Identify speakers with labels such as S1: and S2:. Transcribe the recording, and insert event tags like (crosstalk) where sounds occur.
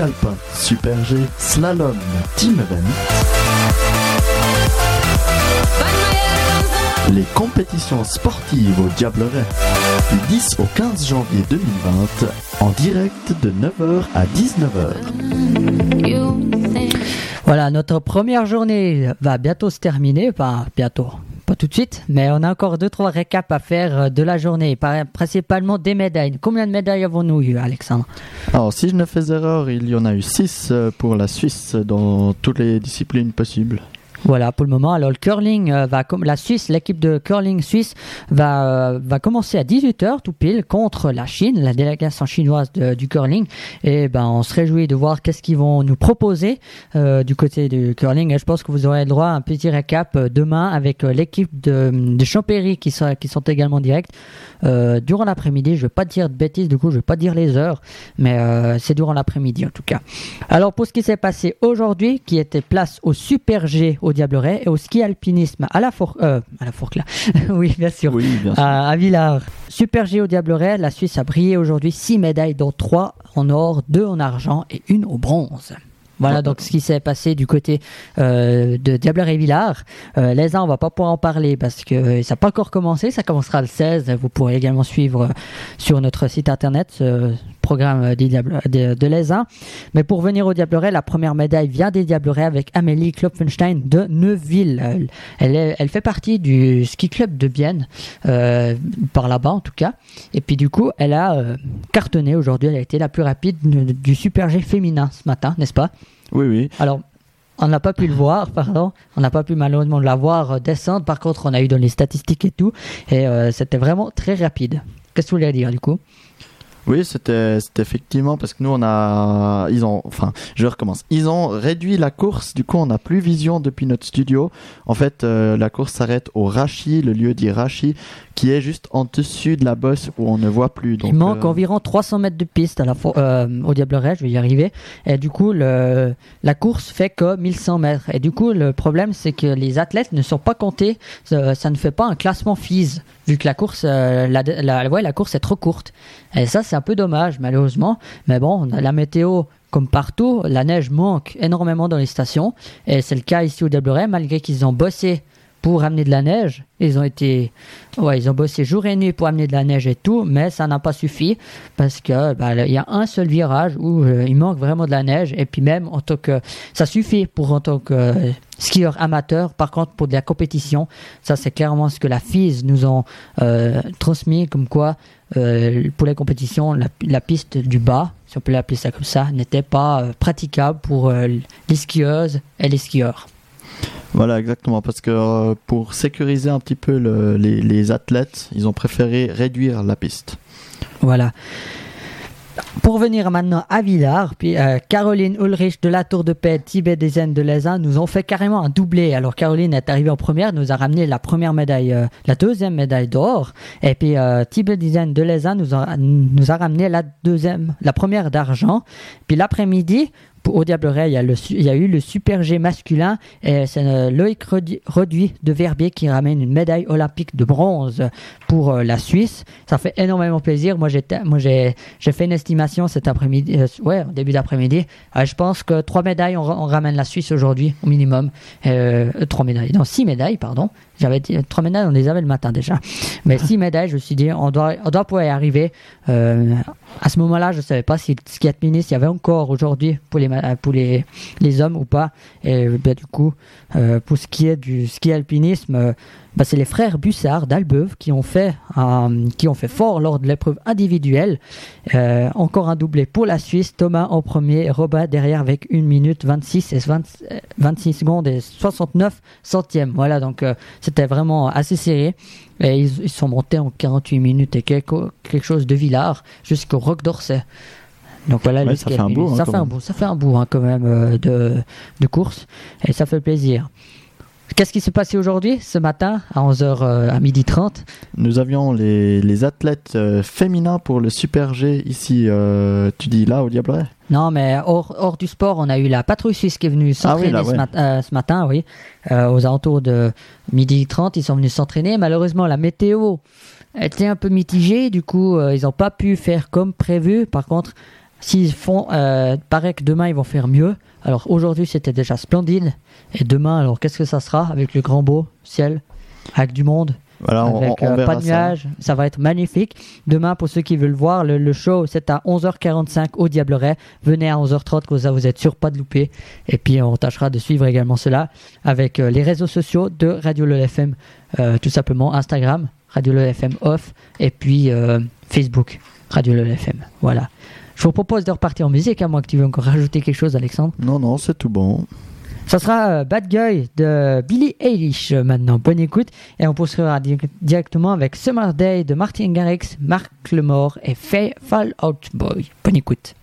S1: alpin, super G, slalom, team event. Les compétitions sportives au Diableret du 10 au 15 janvier 2020 en direct de 9h à 19h.
S2: Voilà, notre première journée va bientôt se terminer, enfin bientôt, pas tout de suite, mais on a encore deux trois récaps à faire euh, de la journée, principalement des médailles. Combien de médailles avons-nous eu, Alexandre?
S1: Alors, si je ne fais erreur, il y en a eu 6 euh, pour la Suisse dans toutes les disciplines possibles.
S2: Voilà pour le moment. Alors le curling euh, va la Suisse, l'équipe de curling suisse va euh, va commencer à 18h tout pile contre la Chine, la délégation chinoise du curling. Et ben on se réjouit de voir qu'est-ce qu'ils vont nous proposer euh, du côté du curling. Et je pense que vous aurez le droit à un petit récap demain avec l'équipe de, de Champéry qui sont qui sont également directs durant l'après-midi. Je vais pas dire de bêtises, du coup je vais pas dire les heures, mais c'est durant l'après-midi en tout cas. Alors pour ce qui s'est passé aujourd'hui, qui était place au Super G Diableret et au ski alpinisme à la Fourque, euh, à la là, (laughs) oui bien sûr,
S1: oui, bien sûr.
S2: À, Villars. Super G au Diableret, la Suisse a brillé aujourd'hui 6 médailles dont 3 en or, 2 en argent et une au bronze. Voilà donc ce qui s'est passé du côté euh, de Diableret et Villars. Euh, les uns, on va pas pouvoir en parler parce que ça n'a pas encore commencé. Ça commencera le 16. Vous pourrez également suivre sur notre site internet programme des Diable, de, de Mais pour venir au Diableret, la première médaille vient des Diablerets avec Amélie Klopfenstein de Neuville. Elle, elle fait partie du ski club de Bienne, euh, par là-bas en tout cas. Et puis du coup, elle a euh, cartonné aujourd'hui. Elle a été la plus rapide du Super G féminin ce matin, n'est-ce pas?
S1: Oui, oui.
S2: Alors, on n'a pas pu le voir, pardon. On n'a pas pu malheureusement la voir euh, descendre. Par contre, on a eu dans les statistiques et tout. Et c'était vraiment très rapide. Qu'est-ce que vous voulez dire du coup?
S1: Oui, c'était effectivement parce que nous on a ils ont enfin je recommence. Ils ont réduit la course, du coup on n'a plus vision depuis notre studio. En fait, euh, la course s'arrête au Rachi, le lieu dit Rachi qui est juste en dessus de la bosse où on ne voit plus.
S2: Donc, Il manque euh, environ 300 mètres de piste à la euh, au Diableret, je vais y arriver. Et du coup, le, la course fait que 1100 mètres. Et du coup, le problème, c'est que les athlètes ne sont pas comptés. Ça, ne fait pas un classement FIS, vu que la course, la, la, ouais, la course est trop courte. Et ça, c'est un peu dommage, malheureusement. Mais bon, la météo comme partout, la neige manque énormément dans les stations. Et c'est le cas ici au Diableret, malgré qu'ils ont bossé pour amener de la neige. Ils ont été, ouais, ils ont bossé jour et nuit pour amener de la neige et tout, mais ça n'a pas suffi parce que bah, il y a un seul virage où euh, il manque vraiment de la neige et puis même en tant que ça suffit pour en tant que skieur amateur. Par contre, pour de la compétition, ça c'est clairement ce que la FIS nous ont euh, transmis comme quoi euh, pour les compétitions, la, piste du bas, si on peut l'appeler ça comme ça, n'était pas praticable pour les skieuses et les skieurs.
S1: Voilà, exactement, parce que euh, pour sécuriser un petit peu les, athlètes, ils ont préféré réduire la piste.
S2: Voilà. Pour venir maintenant à Villars, puis euh, Caroline Ulrich de la Tour de Paix, Tibet Design de Lézin nous ont fait carrément un doublé. Alors Caroline est arrivée en première, nous a ramené la première médaille, euh, la deuxième médaille d'or, et puis Tibet Design de Lézin nous a, nous a ramené la deuxième, la première d'argent. Puis l'après-midi, au Diableret, il y, a il y a eu le Super G masculin et c'est euh, Loïc Reduit de Verbier qui ramène une médaille olympique de bronze pour euh, la Suisse. Ça fait énormément plaisir. Moi, j'ai fait une estimation cet après-midi, euh, ouais, début d'après-midi. je pense que trois médailles, on, ramène la Suisse aujourd'hui au minimum. trois médailles, non, six médailles, pardon. J'avais trois médailles, on les avait le matin déjà. Mais six médailles, je me suis dit, on doit, on doit pouvoir y arriver. Euh, à ce moment-là, je ne savais pas si le ski alpiniste, il y avait encore aujourd'hui pour les, pour les, les hommes ou pas. Et ben, du coup, euh, pour ce qui est du ski alpinisme, euh, bah, c'est les frères Bussard d'Albeuve qui ont fait qui ont fait fort lors de l'épreuve individuelle. Encore un doublé pour la Suisse, Thomas en premier, Robin derrière avec 1 minute 26 et 26 secondes et 69 centièmes. Voilà, donc c'était vraiment assez serré. Et ils, sont montés en 48 minutes et quelque, quelque chose de Villars jusqu'au Roc d'Orsay.
S1: Donc voilà, ça, fait un, bout,
S2: hein, ça, fait un bout, ça fait un bout hein, quand même euh, de, de course et ça fait plaisir. Qu'est-ce qui s'est passé aujourd'hui, ce matin, à 11h euh, à 12h30
S1: Nous avions les, les athlètes euh, féminins pour le Super G ici, euh, tu dis là, au Diablerais
S2: Non, mais hors, hors, du sport, on a eu la patrouille suisse qui est venue ah s'entraîner ce, matin, oui, aux alentours de 12h30, ils sont venus s'entraîner. Malheureusement, la météo était un peu mitigée, du coup, ils n'ont pas pu faire comme prévu. Par contre, S'ils font, euh, paraît que demain ils vont faire mieux. Alors aujourd'hui c'était déjà splendide. Et demain, alors qu'est-ce que ça sera avec le grand beau ciel, avec du monde,
S1: Voilà,
S2: avec
S1: on
S2: euh, pas de nuages. Ça. va être magnifique. Demain, pour ceux qui veulent voir, le, le show c'est à 11h45 au Diableret. Venez à 11h30, comme ça vous êtes sûr pas de louper. Et puis on tâchera de suivre également cela avec euh, les réseaux sociaux de Radio Le FM, euh, tout simplement Instagram, Radio Le FM off, et puis Facebook, Radio Le FM. Voilà. Je vous propose de repartir en musique, à moins que tu veux encore rajouter quelque chose, Alexandre.
S1: Non, non, c'est tout bon.
S2: Ça sera euh, Bad Guy de Billy Eilish euh, maintenant. Bonne écoute. Et on poursuivra di- directement avec Summer Day de Martin Garrix, Marc Lemore et Fall Out Boy. Bonne écoute.